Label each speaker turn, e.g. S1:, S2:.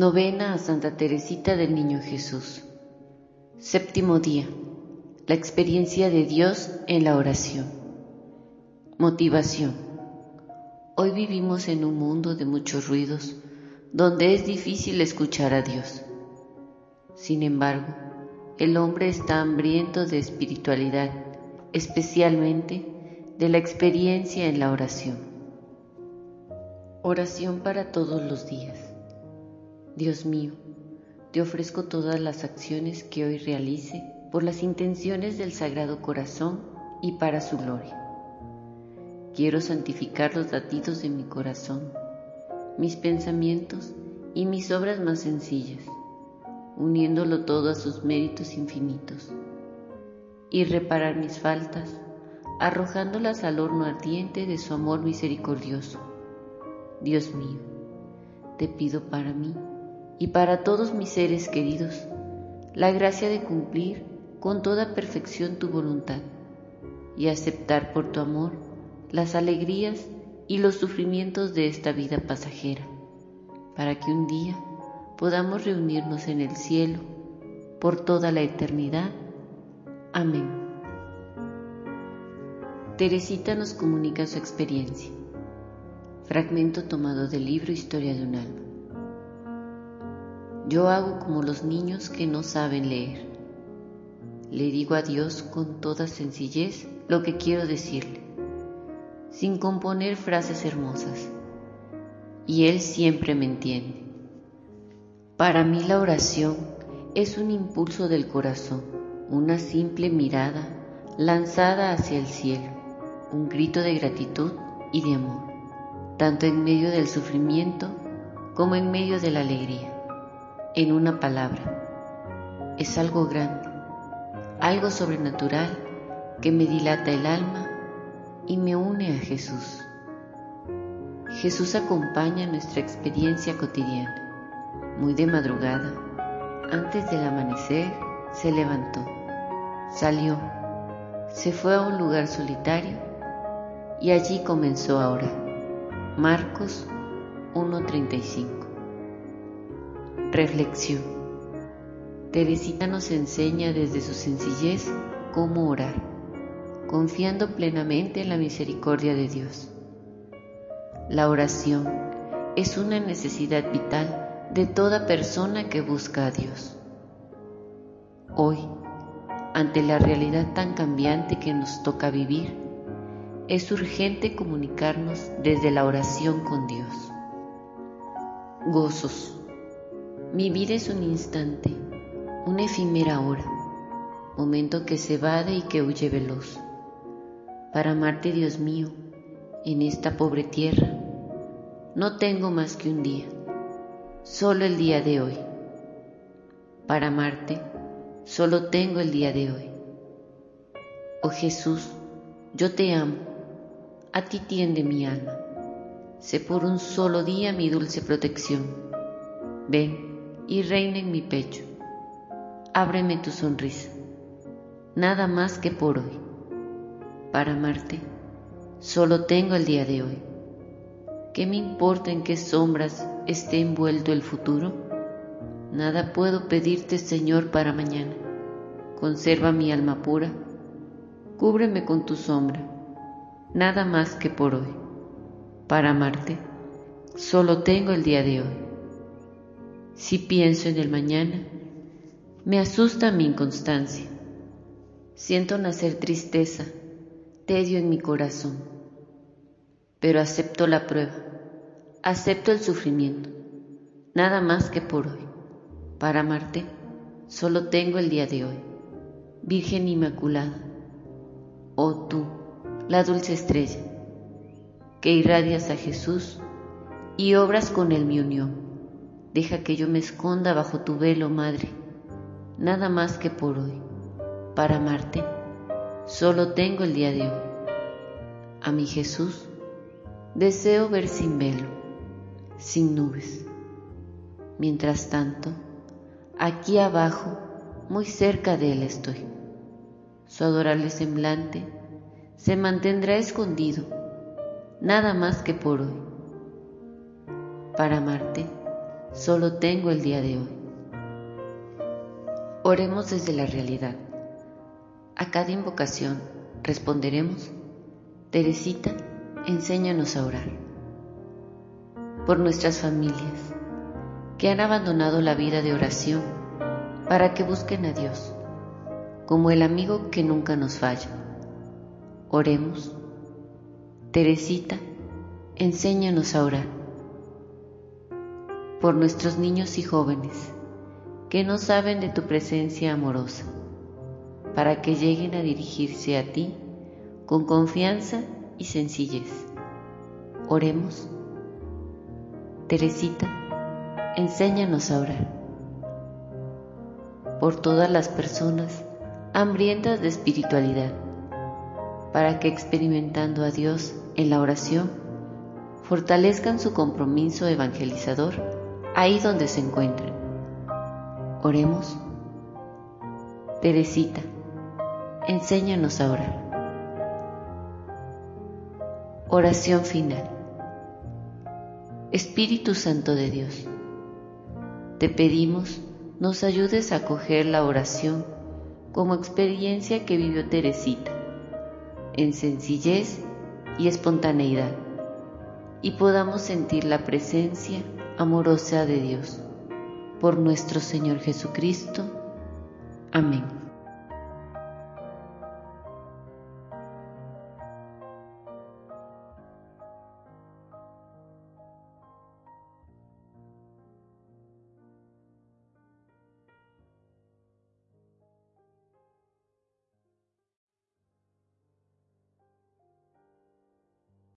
S1: Novena a Santa Teresita del Niño Jesús. Séptimo día. La experiencia de Dios en la oración. Motivación. Hoy vivimos en un mundo de muchos ruidos, donde es difícil escuchar a Dios. Sin embargo, el hombre está hambriento de espiritualidad, especialmente de la experiencia en la oración. Oración para todos los días. Dios mío, te ofrezco todas las acciones que hoy realice por las intenciones del Sagrado Corazón y para su gloria. Quiero santificar los latidos de mi corazón, mis pensamientos y mis obras más sencillas, uniéndolo todo a sus méritos infinitos, y reparar mis faltas, arrojándolas al horno ardiente de su amor misericordioso. Dios mío, te pido para mí y para todos mis seres queridos la gracia de cumplir con toda perfección tu voluntad y aceptar por tu amor las alegrías y los sufrimientos de esta vida pasajera, para que un día podamos reunirnos en el cielo por toda la eternidad. Amén. Teresita nos comunica su experiencia. Fragmento tomado del libro Historia de un alma. Yo hago como los niños que no saben leer. Le digo a Dios con toda sencillez lo que quiero decirle, sin componer frases hermosas, y Él siempre me entiende. Para mí la oración es un impulso del corazón, una simple mirada lanzada hacia el cielo, un grito de gratitud y de amor, tanto en medio del sufrimiento como en medio de la alegría en una palabra. Es algo grande, algo sobrenatural que me dilata el alma y me une a Jesús. Jesús acompaña nuestra experiencia cotidiana. Muy de madrugada, antes del amanecer, se levantó, salió, se fue a un lugar solitario y allí comenzó a orar. Marcos 1.35 Reflexión. Teresita nos enseña desde su sencillez cómo orar, confiando plenamente en la misericordia de Dios. La oración es una necesidad vital de toda persona que busca a Dios. Hoy, ante la realidad tan cambiante que nos toca vivir, es urgente comunicarnos desde la oración con Dios. Gozos. Mi vida es un instante, una efímera hora, momento que se evade y que huye veloz. Para amarte, Dios mío, en esta pobre tierra, no tengo más que un día, solo el día de hoy. Para amarte, solo tengo el día de hoy. Oh Jesús, yo te amo, a ti tiende mi alma. Sé por un solo día mi dulce protección. Ven, y reina en mi pecho. Ábreme tu sonrisa, nada más que por hoy. Para amarte, solo tengo el día de hoy. ¿Qué me importa en qué sombras esté envuelto el futuro? Nada puedo pedirte, Señor, para mañana. Conserva mi alma pura, cúbreme con tu sombra, nada más que por hoy. Para amarte, solo tengo el día de hoy. Si pienso en el mañana, me asusta mi inconstancia. Siento nacer tristeza, tedio en mi corazón. Pero acepto la prueba, acepto el sufrimiento, nada más que por hoy. Para amarte, solo tengo el día de hoy. Virgen Inmaculada, oh tú, la dulce estrella, que irradias a Jesús y obras con él mi unión Deja que yo me esconda bajo tu velo, Madre, nada más que por hoy. Para amarte, solo tengo el día de hoy. A mi Jesús deseo ver sin velo, sin nubes. Mientras tanto, aquí abajo, muy cerca de Él estoy. Su adorable semblante se mantendrá escondido, nada más que por hoy. Para amarte, solo tengo el día de hoy. Oremos desde la realidad. A cada invocación responderemos, Teresita, enséñanos a orar. Por nuestras familias, que han abandonado la vida de oración para que busquen a Dios, como el amigo que nunca nos falla. Oremos. Teresita, enséñanos a orar. Por nuestros niños y jóvenes que no saben de tu presencia amorosa, para que lleguen a dirigirse a ti con confianza y sencillez. Oremos. Teresita, enséñanos a orar. Por todas las personas hambrientas de espiritualidad, para que experimentando a Dios en la oración, fortalezcan su compromiso evangelizador ahí donde se encuentren. Oremos. Teresita, enséñanos a orar. Oración final. Espíritu Santo de Dios, te pedimos nos ayudes a acoger la oración como experiencia que vivió Teresita, en sencillez y espontaneidad, y podamos sentir la presencia amorosa de Dios. Por nuestro Señor Jesucristo. Amén.